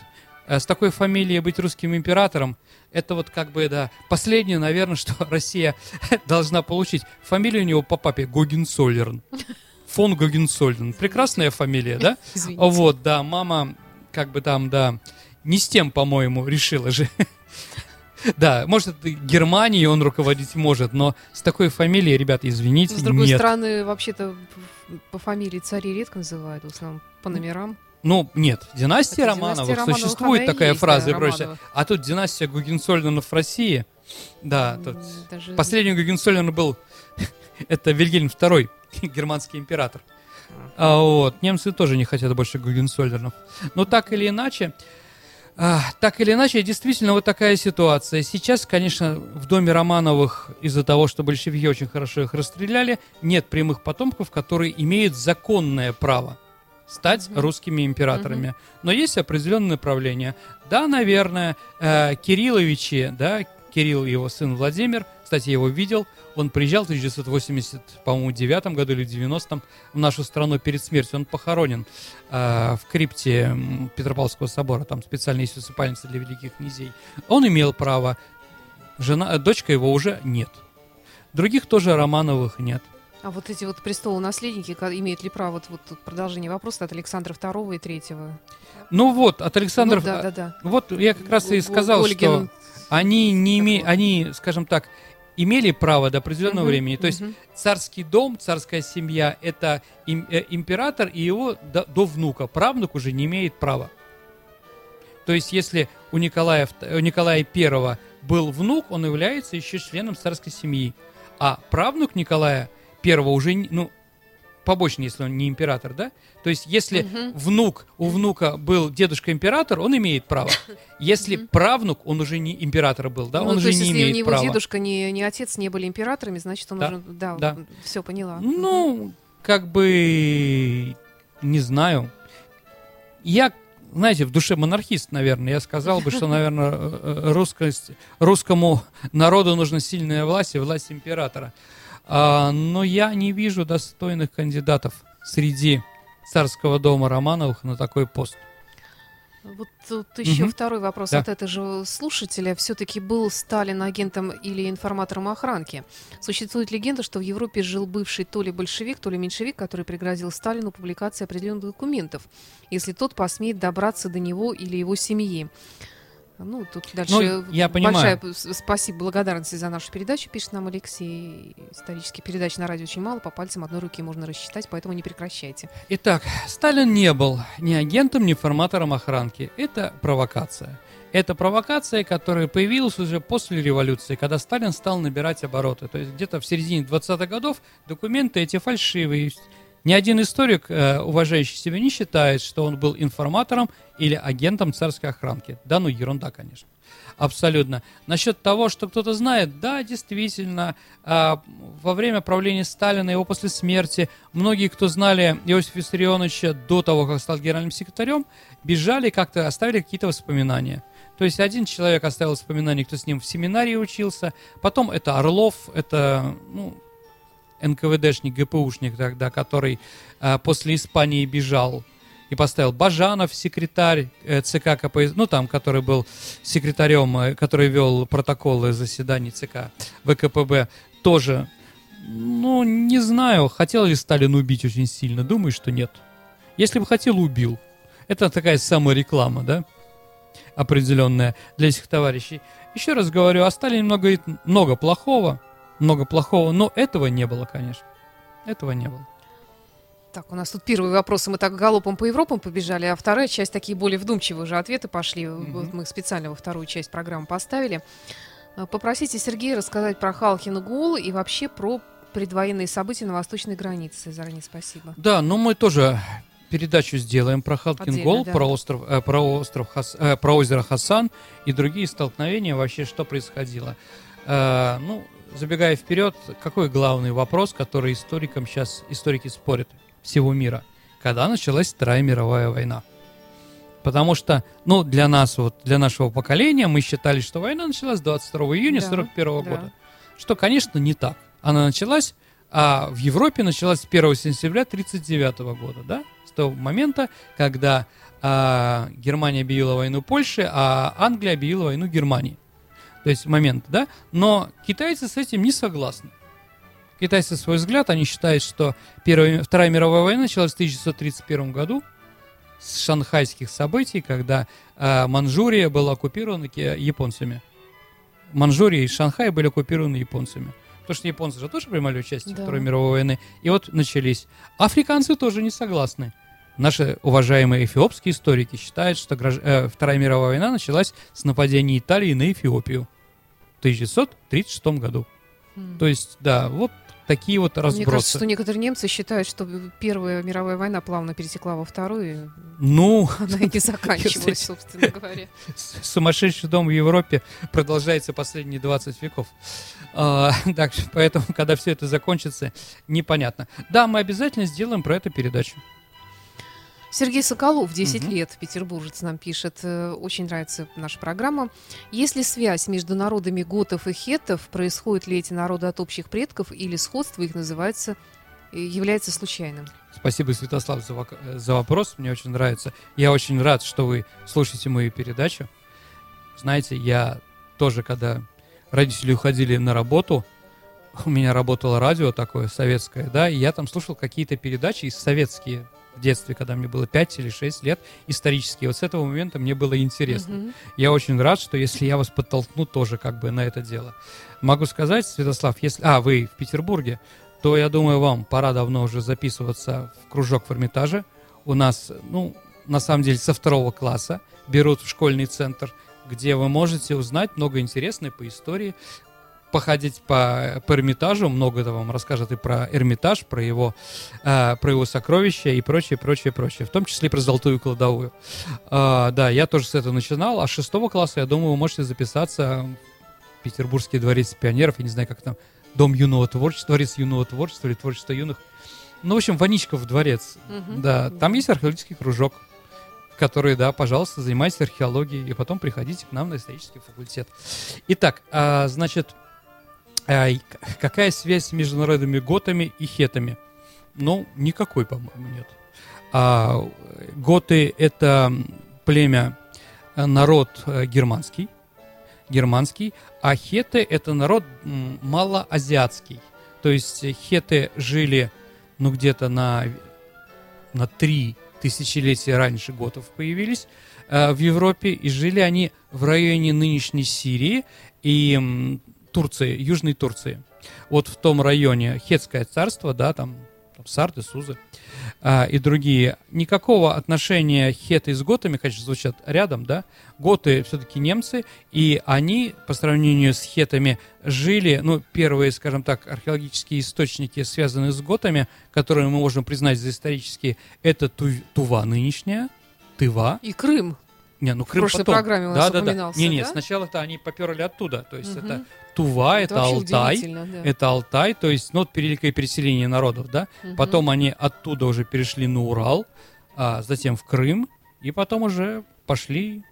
Э, С такой фамилией быть русским императором, это вот как бы, да, последнее, наверное, *laughs* что Россия *laughs* должна получить. Фамилия у него по папе Гогенцоллерн. Фон Гогенцоллерн. Прекрасная фамилия, да? *laughs* Извините. Вот, да, мама, как бы там, да, не с тем, по-моему, решила же. *laughs* Да, может, и Германией он руководить может, но с такой фамилией, ребята, извините, С другой нет. стороны, вообще-то по фамилии царей редко называют, в основном по номерам. Ну, нет, династия Хотя Романовых, династия Романовых, существует такая есть, фраза да, и прочее. А тут династия Гугенцоллернов в России. Да, тут даже- Последний Гогенцоллерн был, *laughs* это Вильгельм II, *laughs* германский император. А вот, немцы тоже не хотят больше Гогенцоллернов. Но так или иначе, а, так или иначе, действительно вот такая ситуация. Сейчас, конечно, в доме Романовых из-за того, что большевики очень хорошо их расстреляли, нет прямых потомков, которые имеют законное право стать Мгм. русскими императорами. Но есть определенное направление. Да, наверное, э, Кирилловичи, да, Кирилл, его сын Владимир, кстати, я его видел, он приезжал в 1980, по-моему, девятом году или в 90-м в нашу страну перед смертью. Он похоронен э, в крипте Петропавловского собора, там специально есть усыпальница для великих князей. Он имел право, жена, э, дочка его уже нет. Других тоже Романовых нет. А вот эти вот престолонаследники имеют ли право, вот, вот продолжение вопроса от Александра II и Третьего? Ну вот, от Александра... Ну, да, да, да. Вот я как раз и сказал, Ольгин- что они не име... они, скажем так, имели право до определенного Мгм, времени. То есть царский дом, царская семья – это им- э, император и его до, до внука. Правнук уже не имеет права. То есть если у Николая, вт- у Николая I был внук, он является еще членом царской семьи. А правнук Николая I уже, ну, побочный, если он не император, да? То есть если Мгм. внук, у внука был дедушка-император, он имеет право. Если правнук, он уже не император был, да, Ну, он уже есть, не если имеет у него права. дедушка, ни, ни отец не были императорами, значит, он Да, уже... Да, да. все, поняла. Ну, как бы, не знаю. Я, знаете, в душе монархист, наверное. Я сказал бы, что, *laughs* наверное, э, э, русскость, русскому народу нужна сильная власть и власть императора. А, но я не вижу достойных кандидатов среди царского дома Романовых на такой пост. Вот тут еще Мгм. второй вопрос Да. от этого же слушателя. Все-таки был Сталин агентом или информатором охранки? Существует легенда, что в Европе жил бывший то ли большевик, то ли меньшевик, который пригрозил Сталину публикацией определенных документов, если тот посмеет добраться до него или его семьи. Ну, тут дальше Ну, я понимаю. большая п- с- спасибо, благодарности за нашу передачу, пишет нам Алексей. Исторические передачи на радио очень мало, по пальцам одной руки можно рассчитать, поэтому не прекращайте. Итак, Сталин не был ни агентом, ни форматором охранки. Это провокация. Это провокация, которая появилась уже после революции, когда Сталин стал набирать обороты. То есть где-то в середине 20-х годов документы эти фальшивые. Ни один историк, э, уважающий себя, не считает, что он был информатором или агентом царской охранки. Да, ну ерунда, конечно. Абсолютно. Насчет того, что кто-то знает, да, действительно, а, во время правления Сталина, его после смерти, многие, кто знали Иосифа Виссарионовича до того, как стал генеральным секретарем, бежали как-то, оставили какие-то воспоминания. То есть один человек оставил воспоминания, кто с ним в семинарии учился, потом это Орлов, это, ну, НКВДшник, ГПУшник тогда, который а, после Испании бежал и поставил Бажанов, секретарь э, ЦК КПСС, ну там, который был секретарем, э, который вел протоколы заседаний ЦК ВКПБ, тоже, ну, не знаю, хотел ли Сталин убить очень сильно, думаю, что нет. Если бы хотел, убил. Это такая самореклама, да? Определенная для этих товарищей. Еще раз говорю, о Сталине много, много плохого, много плохого, но этого не было, конечно. Этого не было. Так, у нас тут первые вопросы, мы так галопом по Европам побежали, а вторая часть такие более вдумчивые уже ответы пошли. Mm-hmm. Вот мы специально во вторую часть программы поставили. А, попросите Сергея рассказать про Халхин Гул и вообще про предвоенные события на восточной границе. Заранее спасибо. Да, но мы тоже передачу сделаем про Халкин Гол, да. про остров, э, про остров Хас, э, про озеро Хасан и другие столкновения вообще что происходило. Э, ну, забегая вперед, какой главный вопрос, который историкам сейчас историки спорят всего мира? Когда началась Вторая мировая война? Потому что, ну, для нас, вот, для нашего поколения, мы считали, что война началась 22 июня да, 41 да. года. Что, конечно, не так. Она началась, а в Европе началась 1 сентября 1939 года, да? С того момента, когда а, Германия объявила войну Польше, а Англия объявила войну Германии. То есть момент, да? Но китайцы с этим не согласны. Китайцы свой взгляд, они считают, что Первая, Вторая мировая война началась в 1931 году, с шанхайских событий, когда э, Манчжурия была оккупирована японцами. Манчжурия и Шанхай были оккупированы японцами. Потому что японцы же тоже принимали участие да. в Второй мировой войны. И вот начались. Африканцы тоже не согласны. Наши уважаемые эфиопские историки считают, что граж... э, Вторая мировая война началась с нападения Италии на Эфиопию 1936 году. Mm. То есть, да, вот такие вот разбросы. Мне кажется, что некоторые немцы считают, что Первая мировая война плавно перетекла во Вторую. Ну, она и не *laughs* заканчивалась, собственно говоря. Сумасшедший дом в Европе продолжается последние 20 веков. А, *laughs* так, поэтому, когда все это закончится, непонятно. Да, мы обязательно сделаем про это передачу. Сергей Соколов, 10 угу. лет, петербуржец, нам пишет. Э, очень нравится наша программа. Есть ли связь между народами готов и хетов? Происходят ли эти народы от общих предков или сходство их называется, э, является случайным? Спасибо, Святослав, за, э, за вопрос. Мне очень нравится. Я очень рад, что вы слушаете мою передачу. Знаете, я тоже, когда родители уходили на работу, у меня работало радио такое советское, да, и я там слушал какие-то передачи из советские в детстве, когда мне было 5 или 6 лет, исторические. Вот с этого момента мне было интересно. Mm-hmm. Я очень рад, что если я вас подтолкну тоже как бы на это дело. Могу сказать, Святослав, если... А, вы в Петербурге, то я думаю, вам пора давно уже записываться в кружок в Эрмитаже. У нас, ну, на самом деле, со второго класса берут в школьный центр, где вы можете узнать много интересного по истории походить по, по Эрмитажу, много это вам расскажет и про Эрмитаж, про его, э, про его сокровища и прочее, прочее, прочее, в том числе и про золотую кладовую. Э, да, я тоже с этого начинал, а с шестого класса, я думаю, вы можете записаться в Петербургский дворец пионеров, я не знаю, как там, Дом юного творчества, дворец юного творчества или творчество юных. Ну, в общем, Ваничков дворец. Угу. Да, там есть археологический кружок который, да, пожалуйста, занимайтесь археологией, и потом приходите к нам на исторический факультет. Итак, а, значит, какая связь между народами готами и хетами? Ну, никакой, по-моему, нет. А, готы — это племя, э, народ э, германский, германский, а хеты — это народ малоазиатский. То есть хеты жили, ну, где-то на, на три тысячелетия раньше готов появились э, в Европе, и жили они в районе нынешней Сирии, и Турции, Южной Турции. Вот в том районе Хетское царство, да, там, там Сарды, Сузы а, и другие. Никакого отношения хеты с готами, конечно, звучат рядом, да. Готы все-таки немцы, и они, по сравнению с хетами, жили, ну, первые, скажем так, археологические источники, связанные с готами, которые мы можем признать за исторические, это Тува нынешняя, Тыва. И Крым. Не, ну Крым в прошлой потом. программе у нас да, да, да. Не, не, да? сначала-то они поперли оттуда, то есть угу. это Тува, это, это Алтай, да. это Алтай, то есть, ну, вот великое переселение народов, да. Угу. Потом они оттуда уже перешли на Урал, а затем в Крым, и потом уже пошли,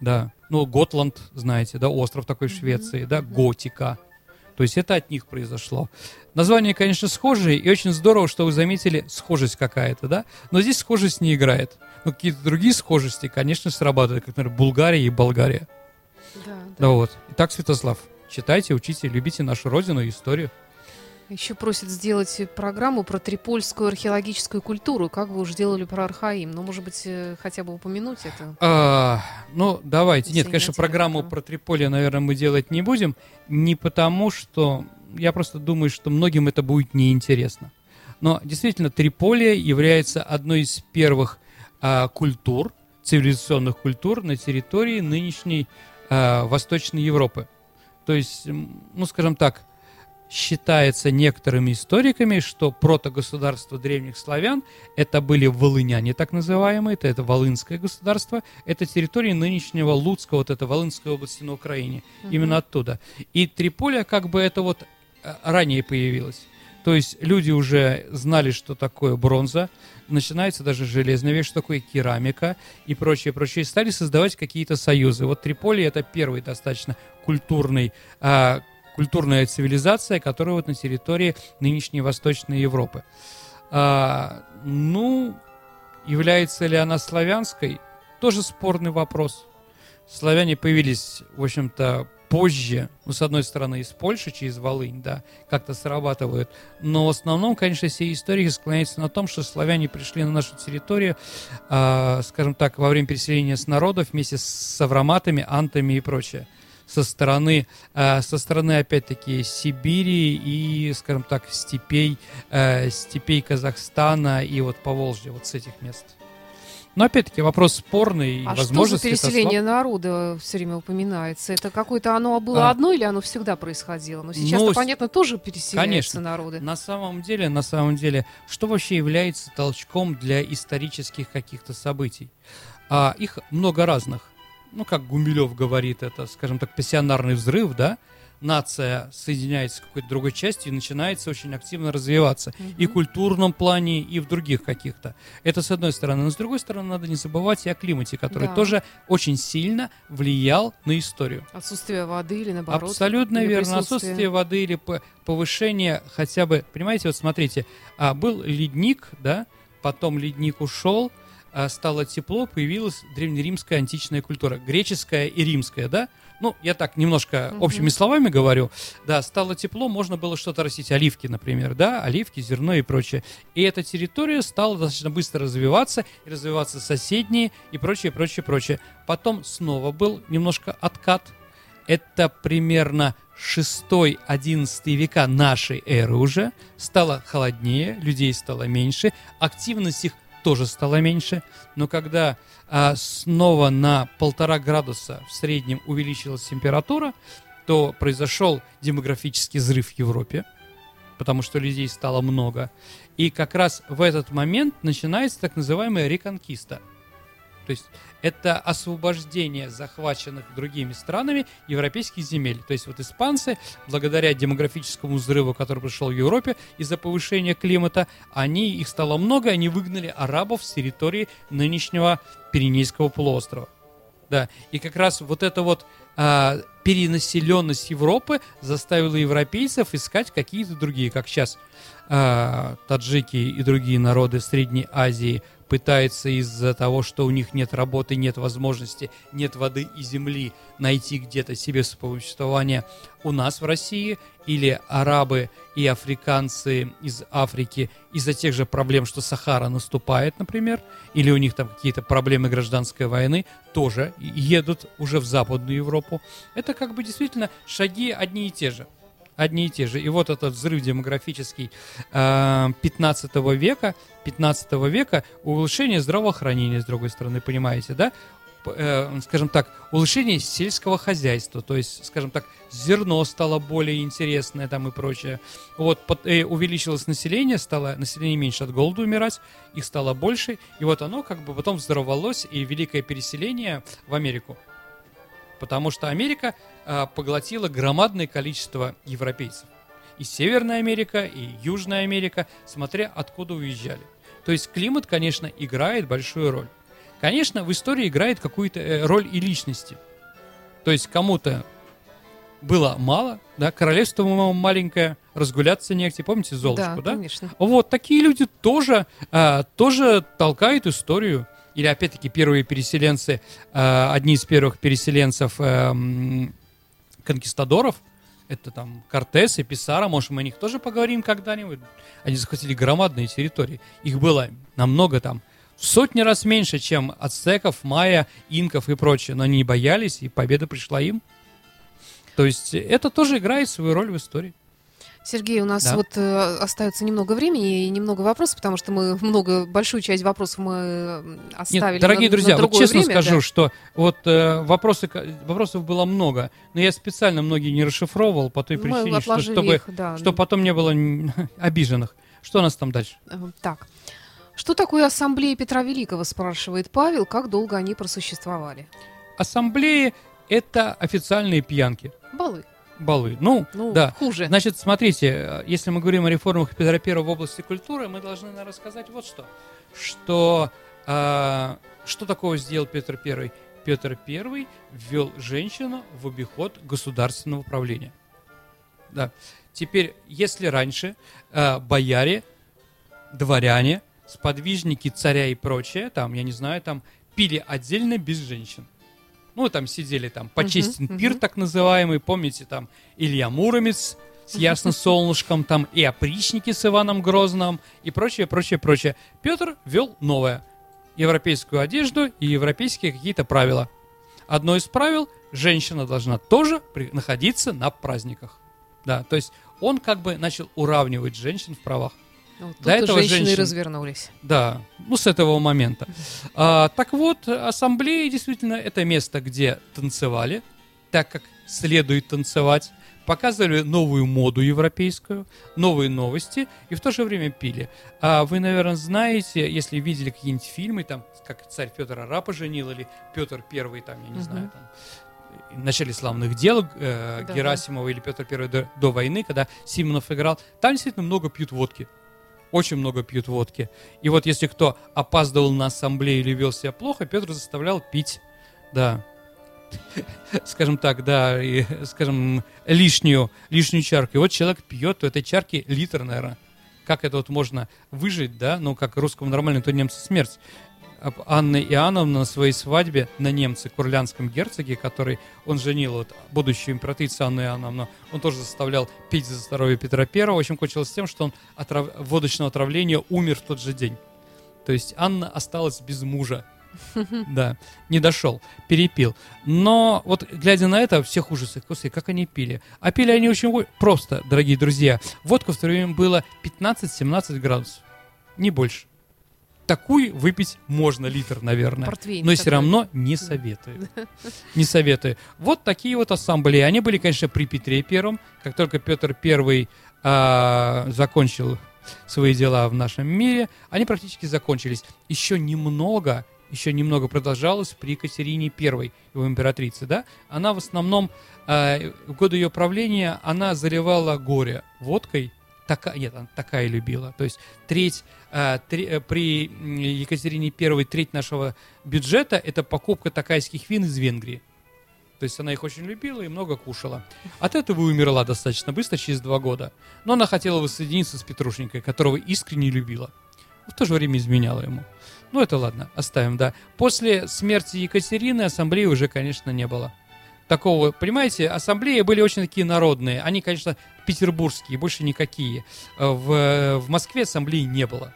да, ну, Готланд, знаете, да, остров такой в Швеции, угу. да, Готика. То есть это от них произошло. Название, конечно, схожие, и очень здорово, что вы заметили схожесть какая-то, да? Но здесь схожесть не играет. Но какие-то другие схожести, конечно, срабатывают, как, например, Булгария и Болгария. Да, да. да вот. Итак, Святослав, читайте, учите, любите нашу родину и историю. Еще просят сделать программу про трипольскую археологическую культуру, как вы уже делали про Архаим. Ну, может быть, э, хотя бы упомянуть это? А, ну, давайте. Нет, конечно, программу этого. про Триполи, наверное, мы делать не будем. Не потому, что... Я просто думаю, что многим это будет неинтересно. Но действительно, Триполи является одной из первых а, культур, цивилизационных культур на территории нынешней а, Восточной Европы. То есть, ну, скажем так, считается некоторыми историками, что протогосударство древних славян это были волыняне, так называемые, это, это Волынское государство, это территория нынешнего Луцка, вот это Волынской области на Украине, именно оттуда. И Триполия как бы это вот э, ранее появилась. То есть люди уже знали, что такое бронза, начинается даже железная вещь, что такое керамика и прочее, прочее. Стали создавать какие-то союзы. Вот Триполи это первый достаточно культурный, а, культурная цивилизация, которая вот на территории нынешней Восточной Европы. А, ну, является ли она славянской? Тоже спорный вопрос. Славяне появились, в общем-то, позже, ну, с одной стороны, из Польши, через Волынь, да, как-то срабатывают, но в основном, конечно, все историки склоняются на том, что славяне пришли на нашу территорию, а, скажем так, во время переселения с народов вместе с савроматами, антами и прочее со стороны, а, со стороны опять-таки Сибири и, скажем так, степей, э, степей Казахстана и вот Поволжья, вот с этих мест. Но опять-таки вопрос спорный, и А что за переселение народа все время упоминается? Это какое-то оно было А. одно или оно всегда происходило? Но сейчас, Ну, понятно, тоже переселяются конечно. народы. На самом деле, на самом деле, что вообще является толчком для исторических каких-то событий? А, их много разных. Ну, как Гумилев говорит, это, скажем так, пассионарный взрыв, да? Нация соединяется с какой-то другой частью и начинается очень активно развиваться. И в культурном плане, и в других каких-то. Это с одной стороны. Но с другой стороны, надо не забывать и о климате, который Да. тоже очень сильно влиял на историю. Отсутствие воды или наоборот? Абсолютно или верно. Отсутствие воды или повышение хотя бы, понимаете, вот смотрите, а, был ледник, да, потом ледник ушел, а, стало тепло, появилась древнеримская античная культура, греческая и римская, да. Ну, я так немножко общими словами говорю. Да, стало тепло, можно было что-то растить, оливки, например, да, оливки, зерно и прочее. И эта территория стала достаточно быстро развиваться, и развиваться соседние и прочее, прочее, прочее. Потом снова был немножко откат, это примерно 6-11 века нашей эры уже, стало холоднее, людей стало меньше, активность их тоже стала меньше, но когда а, снова на полтора градуса в среднем увеличилась температура, то произошел демографический взрыв в Европе, потому что людей стало много. И как раз в этот момент начинается так называемая реконкиста. То есть это освобождение захваченных другими странами европейских земель. То есть вот испанцы, благодаря демографическому взрыву, который пришел в Европе из-за повышения климата, они, их стало много, они выгнали арабов с территории нынешнего Пиренейского полуострова. Да, и как раз вот эта вот а, перенаселенность Европы заставила европейцев искать какие-то другие, как сейчас а, таджики и другие народы Средней Азии пытаются из-за того, что у них нет работы, нет возможности, нет воды и земли, найти где-то себе существование у нас в России, или арабы и африканцы из Африки из-за тех же проблем, что Сахара наступает, например, или у них там какие-то проблемы гражданской войны, тоже едут уже в Западную Европу. Это как бы действительно шаги одни и те же одни и те же. И вот этот взрыв демографический э, 15 века, 15 века, улучшение здравоохранения, с другой стороны, понимаете, да? Э, скажем так, улучшение сельского хозяйства, то есть, скажем так, зерно стало более интересное там и прочее. Вот под- э, увеличилось население, стало население меньше от голода умирать, их стало больше, и вот оно как бы потом взорвалось, и великое переселение в Америку потому что Америка а, поглотила громадное количество европейцев. И Северная Америка, и Южная Америка, смотря откуда уезжали. То есть климат, конечно, играет большую роль. Конечно, в истории играет какую-то э, роль и личности. То есть кому-то было мало, да, королевство маленькое, разгуляться негде, помните Золушку, да, да? конечно. Вот такие люди тоже, а, тоже толкают историю. Или опять-таки первые переселенцы, а, одни из первых переселенцев эм, конкистадоров, Это там Кортес и Писара, может, мы о них тоже поговорим когда-нибудь. Они захватили громадные территории. Их было намного там, в сотни раз меньше, чем ацтеков, майя, инков и прочее. Но они не боялись, и победа пришла им. То есть это тоже играет свою роль в истории. Сергей, у нас Да. вот э, остается немного времени и немного вопросов, потому что мы много, большую часть вопросов мы оставили Нет, дорогие на, друзья, на вот честно время, скажу, да. что вот э, вопросы, вопросов было много, но я специально многие не расшифровывал по той Мы причине, что, чтобы, их, да. чтобы потом не было *laughs* обиженных. Что у нас там дальше? Э, Так. Что такое ассамблея Петра Великого, спрашивает Павел, как долго они просуществовали? Ассамблеи — это официальные пьянки, Балы. Балы. Ну, Ну, да. хуже. Значит, смотрите, если мы говорим о реформах Петра I в области культуры, мы должны наверное, рассказать вот что. Что, э, что такого сделал Петр I? Петр I ввел женщину в обиход государственного управления. Да. Теперь, если раньше э, бояре, дворяне, сподвижники царя и прочее, там, я не знаю, там, пили отдельно без женщин. Ну, там сидели там почестен мгм. пир, так называемый, помните, там Илья Муромец с *laughs* ясно солнышком, там и опричники с Иваном Грозным, и прочее, прочее, прочее. Петр вел новое. Европейскую одежду и европейские какие-то правила. Одно из правил – женщина должна тоже при- находиться на праздниках. Да, то есть он как бы начал уравнивать женщин в правах. Вот тут до этого женщины и женщин- развернулись. Да, ну с этого момента. А, так вот, ассамблея действительно это место, где танцевали, так как следует танцевать, показывали новую моду европейскую, новые новости и в то же время пили. А вы, наверное, знаете, если видели какие-нибудь фильмы, там, как царь Петр Арапа женил или Петр Первый, там, я не Мгм. знаю, там, в начале славных дел э, Да-да. Герасимова или Петр Первый до, до войны, когда Симонов играл, там действительно много пьют водки. Очень много пьют водки. И вот если кто опаздывал на ассамблею или вел себя плохо, Петр заставлял пить, да, *laughs* скажем так, да, и, скажем, лишнюю, лишнюю чарку. И вот человек пьет, то этой чарки литр, наверное. Как это вот можно выжить, да? Ну, как русскому нормально, то немцу смерть. Анна Иоанновна на своей свадьбе на немце, курлянском герцоге, который он женил, вот, будущую императрицу Анну Иоанновну, он тоже заставлял пить за здоровье Петра Первого. В общем, кончилось тем, что он от трав- водочного отравления умер в тот же день. То есть Анна осталась без мужа. *laughs* Да, не дошел, перепил. Но вот глядя на это, всех ужасов, господи, как они пили. А пили они очень просто, дорогие друзья. Водка в то время было 15-17 градусов, не больше. Такую выпить можно литр, наверное. Портвейн Но все такой. равно не советую. *laughs* Не советую. Вот такие вот ассамблеи. Они были, конечно, при Петре Первом. Как только Петр Первый а, закончил свои дела в нашем мире, они практически закончились. Еще немного, еще немного продолжалось при Екатерине Первой, его императрице, да? Она в основном, а, в годы ее правления, она заливала горе водкой, такая, нет, она такая любила. То есть треть, а, три- э, при Екатерине Первой треть нашего бюджета это покупка такайских вин из Венгрии. То есть она их очень любила и много кушала. От этого умерла достаточно быстро, через два года. Но она хотела воссоединиться с Петрушенькой, которого искренне любила. В то же время изменяла ему. Ну, это ладно, оставим, да. После смерти Екатерины ассамблеи уже, конечно, не было. Такого, понимаете, ассамблеи были очень такие народные. Они, конечно, петербургские, больше никакие. Э, В, в Москве ассамблеи не было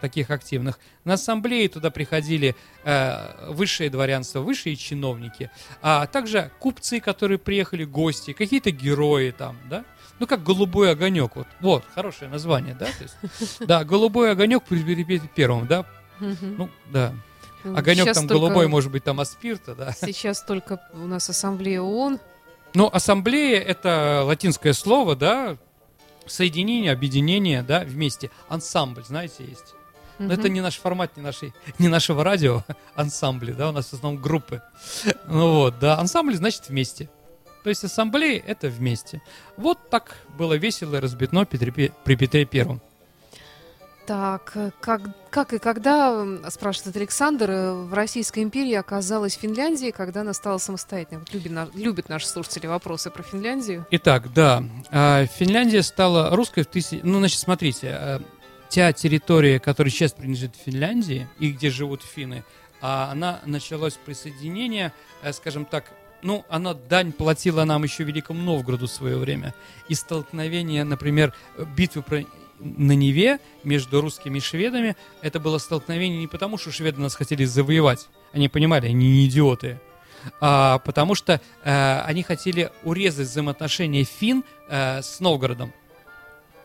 таких активных. На ассамблеи туда приходили э, высшее дворянство, высшие чиновники, а также купцы, которые приехали, гости, какие-то герои там, да? Ну, как «Голубой огонек». Вот, вот хорошее название, да? То есть, *laughs* да, «Голубой огонек» при Петре Первом, да? Ну, да. Ну, Огонек сейчас там только- голубой, может быть, там от спирта, да? Сейчас только у нас ассамблея ООН. Ну, ассамблея — это латинское слово, да? Соединение, объединение, да, вместе. Ансамбль, знаете, есть. Но Мгм. это не наш формат, не, нашей, не нашего радио, *laughs* ансамбли, да, у нас в основном группы. Ну вот, да, ансамбль значит вместе. То есть ассамблея — это вместе. Вот так было весело и разбитно при Петре Первом. Так, э, как, как и когда, спрашивает Александр, э, в Российской империи оказалась Финляндия, когда она стала самостоятельной? Вот любит, на- любят наши слушатели вопросы про Финляндию. Итак, да, а, Финляндия стала русской в тысячи... Ну, значит, смотрите, а, та территория, которая сейчас принадлежит Финляндии и где живут финны, а, она началась присоединение, э, скажем так, ну, она дань платила нам еще Великому Новгороду в свое время. И столкновение, например, битвы про на Неве между русскими и шведами, это было столкновение не потому, что шведы нас хотели завоевать. Они понимали, они не идиоты. А, потому что а, они хотели урезать взаимоотношения фин а, с Новгородом.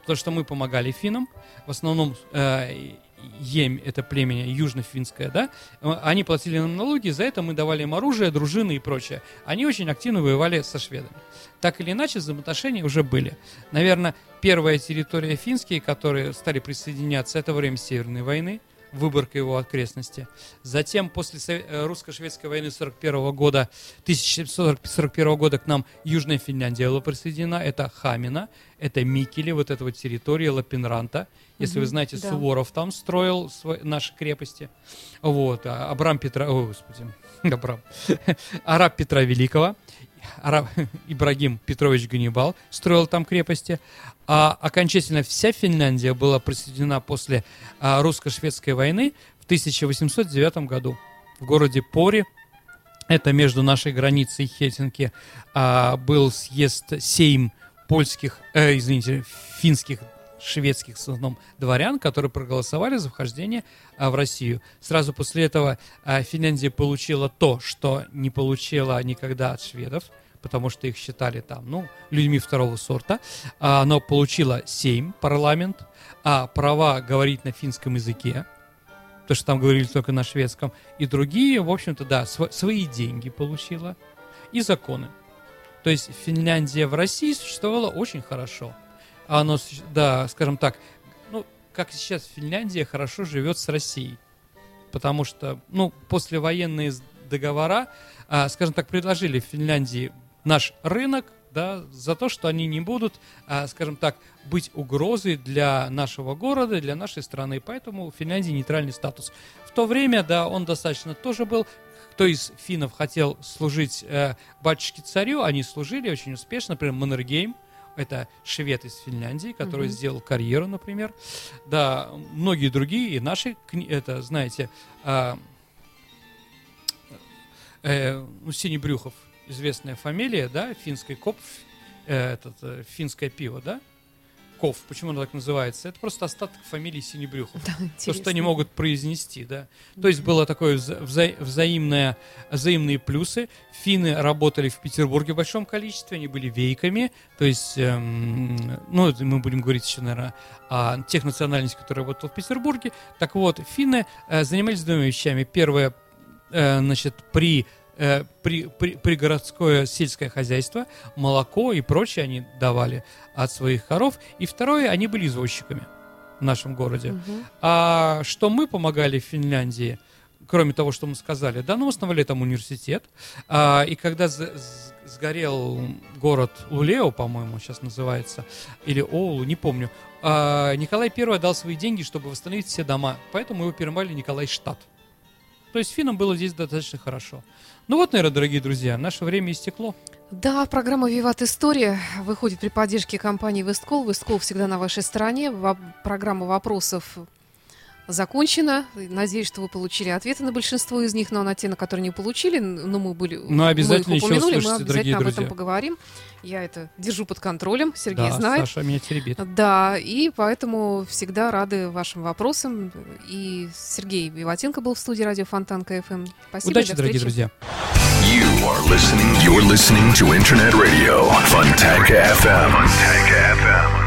Потому что мы помогали финнам. В основном а, Емь, это племя южно-финское, да, они платили нам налоги, за это мы давали им оружие, дружины и прочее. Они очень активно воевали со шведами. Так или иначе, взаимоотношения уже были. Наверное, первая территория финские, которые стали присоединяться, это время Северной войны, Выборка его окрестности. Затем, после э, русско-шведской войны 41 года, 1741 года к нам Южная Финляндия была присоединена. Это Хамина, это Микели, вот эта вот территория Лапинранта. Если mm-hmm, вы знаете, да. Суворов там строил свои, наши крепости. Вот, а Абрам Петра... О, господи, *laughs* Абрам. *laughs* Араб Петра Великого. Араб, *laughs* Ибрагим Петрович Ганнибал строил там крепости. А окончательно вся Финляндия была присоединена после а, русско-шведской войны в 1809 году в городе Пори. Это между нашей границей и Хельсинки а, был съезд сейм польских, э, извините, финских шведских в основном дворян, которые проголосовали за вхождение а, в Россию. Сразу после этого а, Финляндия получила то, что не получила никогда от шведов, потому что их считали там, ну, людьми второго сорта. А, оно получило семь парламент, а права говорить на финском языке, то что там говорили только на шведском, и другие, в общем-то, да, св- свои деньги получила и законы. То есть Финляндия в России существовала очень хорошо. А оно, да, скажем так, ну, как сейчас Финляндия хорошо живет с Россией. Потому что, ну, послевоенные договора, а, скажем так, предложили Финляндии наш рынок, да, за то, что они не будут, а, скажем так, быть угрозой для нашего города, для нашей страны. Поэтому Финляндии нейтральный статус. В то время, да, он достаточно тоже был. Кто из финнов хотел служить э, батюшке царю, они служили очень успешно. Например, Маннергейм, это швед из Финляндии, который mm-hmm. сделал карьеру, например. Да, многие другие, и наши, это, знаете, э, э, ну, Синий Брюхов, известная фамилия, да, финской коп, э, этот, э, финское пиво, да? Ков, почему оно так называется? Это просто остаток фамилии Синебрюхов. *laughs* Да, то, что они могут произнести, да. То есть было такое вза взаимное, взаимные плюсы. Финны работали в Петербурге в большом количестве, они были вейками, то есть, эм, ну, мы будем говорить еще, наверное, о тех национальностях, которые работали в Петербурге. Так вот, финны э, занимались двумя вещами. Первое, э, значит, при э, при, при, пригородское сельское хозяйство, молоко и прочее они давали от своих коров. И второе, они были извозчиками в нашем городе. Угу. А что мы помогали в Финляндии, кроме того, что мы сказали, да, ну, основали там университет. А, и когда сгорел город Лулео, по-моему, сейчас называется, или Оулу, не помню, а, Николай I дал свои деньги, чтобы восстановить все дома. Поэтому его перемали Николай Штат. То есть финнам было здесь достаточно хорошо. Ну вот, наверное, дорогие друзья, наше время истекло. Да, программа «Виват История» выходит при поддержке компании «Весткол». «Весткол» всегда на вашей стороне. Программа вопросов закончена. Надеюсь, что вы получили ответы на большинство из них, но на те, на которые не получили, но мы были но обязательно мы их упомянули, еще услышите, мы обязательно об друзья. этом поговорим. Я это держу под контролем, Сергей да, знает. Саша меня теребит. Да, и поэтому всегда рады вашим вопросам. И Сергей Виватенко был в студии радио Фонтанка ФМ. Спасибо. Удачи, дорогие друзья. You are listening, you're listening to Internet Radio, Fontanka FM. Fontanka FM.